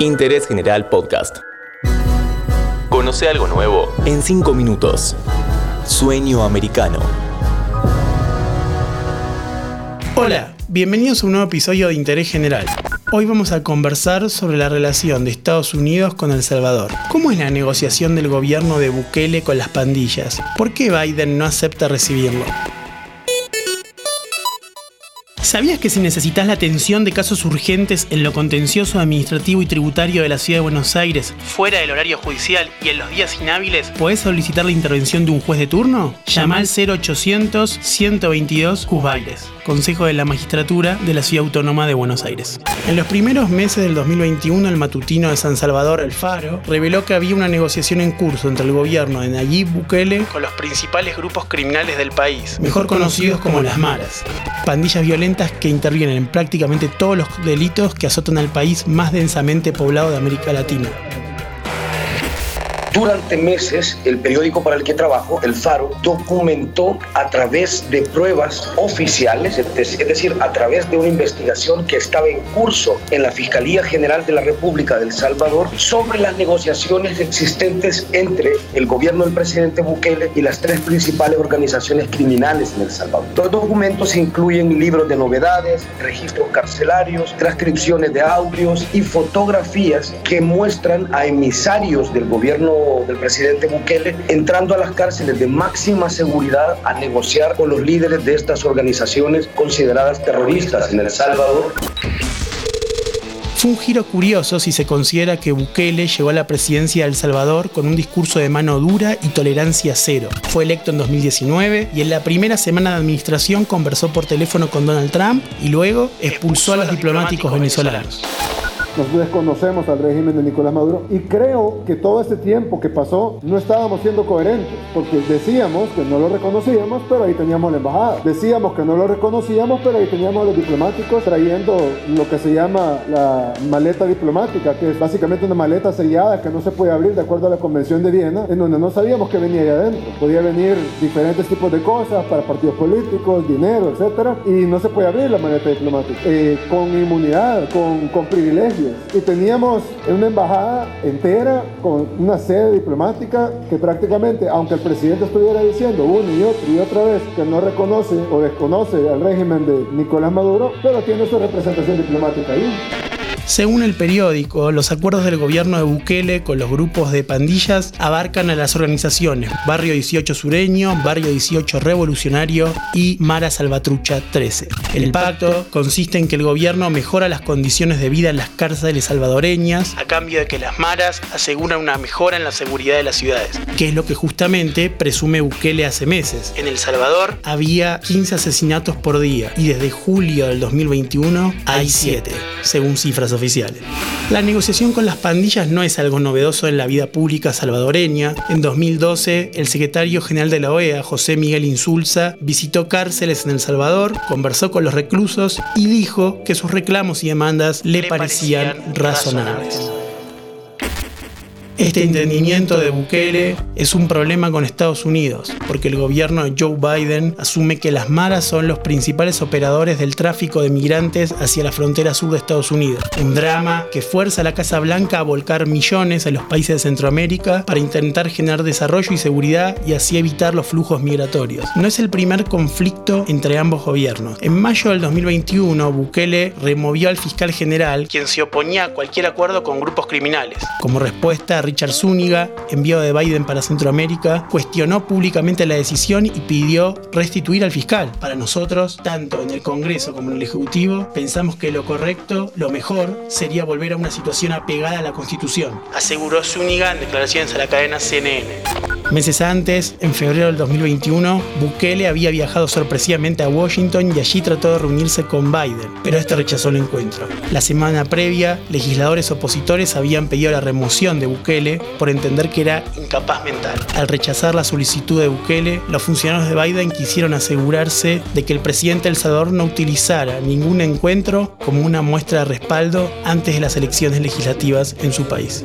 Interés General Podcast. Conoce algo nuevo en 5 minutos. Sueño americano. Hola, bienvenidos a un nuevo episodio de Interés General. Hoy vamos a conversar sobre la relación de Estados Unidos con El Salvador. ¿Cómo es la negociación del gobierno de Bukele con las pandillas? ¿Por qué Biden no acepta recibirlo? ¿Sabías que si necesitas la atención de casos urgentes en lo contencioso administrativo y tributario de la ciudad de Buenos Aires, fuera del horario judicial y en los días inhábiles, podés solicitar la intervención de un juez de turno? Llama al 0800 122 Cusbailes. Consejo de la Magistratura de la Ciudad Autónoma de Buenos Aires. En los primeros meses del 2021, el matutino de San Salvador, El Faro, reveló que había una negociación en curso entre el gobierno de Nayib Bukele con los principales grupos criminales del país, mejor conocidos como las Maras, pandillas violentas que intervienen en prácticamente todos los delitos que azotan al país más densamente poblado de América Latina. Durante meses, el periódico para el que trabajo, El Faro, documentó a través de pruebas oficiales, es decir, a través de una investigación que estaba en curso en la Fiscalía General de la República del Salvador sobre las negociaciones existentes entre el gobierno del presidente Bukele y las tres principales organizaciones criminales en El Salvador. Los documentos incluyen libros de novedades, registros carcelarios, transcripciones de audios y fotografías que muestran a emisarios del gobierno del presidente Bukele entrando a las cárceles de máxima seguridad a negociar con los líderes de estas organizaciones consideradas terroristas en El Salvador. Fue un giro curioso si se considera que Bukele llegó a la presidencia de El Salvador con un discurso de mano dura y tolerancia cero. Fue electo en 2019 y en la primera semana de administración conversó por teléfono con Donald Trump y luego expulsó a los diplomáticos venezolanos. Nosotros desconocemos al régimen de Nicolás Maduro y creo que todo este tiempo que pasó no estábamos siendo coherentes, porque decíamos que no lo reconocíamos, pero ahí teníamos la embajada. Decíamos que no lo reconocíamos, pero ahí teníamos a los diplomáticos trayendo lo que se llama la maleta diplomática, que es básicamente una maleta sellada que no se puede abrir de acuerdo a la Convención de Viena, en donde no sabíamos qué venía ahí adentro. Podía venir diferentes tipos de cosas para partidos políticos, dinero, etcétera, y no se puede abrir la maleta diplomática. Eh, con inmunidad, con, con y teníamos una embajada entera con una sede diplomática que prácticamente, aunque el presidente estuviera diciendo una y otra y otra vez que no reconoce o desconoce al régimen de Nicolás Maduro, pero tiene su representación diplomática ahí. Según el periódico, los acuerdos del gobierno de Bukele con los grupos de pandillas abarcan a las organizaciones Barrio 18 Sureño, Barrio 18 Revolucionario y Mara Salvatrucha 13. El pacto consiste en que el gobierno mejora las condiciones de vida en las cárceles salvadoreñas a cambio de que las maras aseguran una mejora en la seguridad de las ciudades, que es lo que justamente presume Bukele hace meses. En El Salvador había 15 asesinatos por día y desde julio del 2021 hay 7, según cifras oficiales. La negociación con las pandillas no es algo novedoso en la vida pública salvadoreña. En 2012, el secretario general de la OEA, José Miguel Insulza, visitó cárceles en El Salvador, conversó con los reclusos y dijo que sus reclamos y demandas le, parecían, razonables. Este entendimiento de Bukele es un problema con Estados Unidos, porque el gobierno de Joe Biden asume que las maras son los principales operadores del tráfico de migrantes hacia la frontera sur de Estados Unidos. Un drama que fuerza a la Casa Blanca a volcar millones a los países de Centroamérica para intentar generar desarrollo y seguridad y así evitar los flujos migratorios. No es el primer conflicto entre ambos gobiernos. En mayo del 2021, Bukele removió al fiscal general, quien se oponía a cualquier acuerdo con grupos criminales. Como respuesta, Richard Zúñiga, enviado de Biden para Centroamérica, cuestionó públicamente la decisión y pidió restituir al fiscal. Para nosotros, tanto en el Congreso como en el Ejecutivo, pensamos que lo correcto, lo mejor, sería volver a una situación apegada a la Constitución, aseguró Zúñiga en declaraciones a la cadena CNN. Meses antes, en febrero del 2021, Bukele había viajado sorpresivamente a Washington y allí trató de reunirse con Biden, pero este rechazó el encuentro. La semana previa, legisladores opositores habían pedido la remoción de Bukele por entender que era incapaz mental. Al rechazar la solicitud de Bukele, los funcionarios de Biden quisieron asegurarse de que el presidente El Salvador no utilizara ningún encuentro como una muestra de respaldo antes de las elecciones legislativas en su país.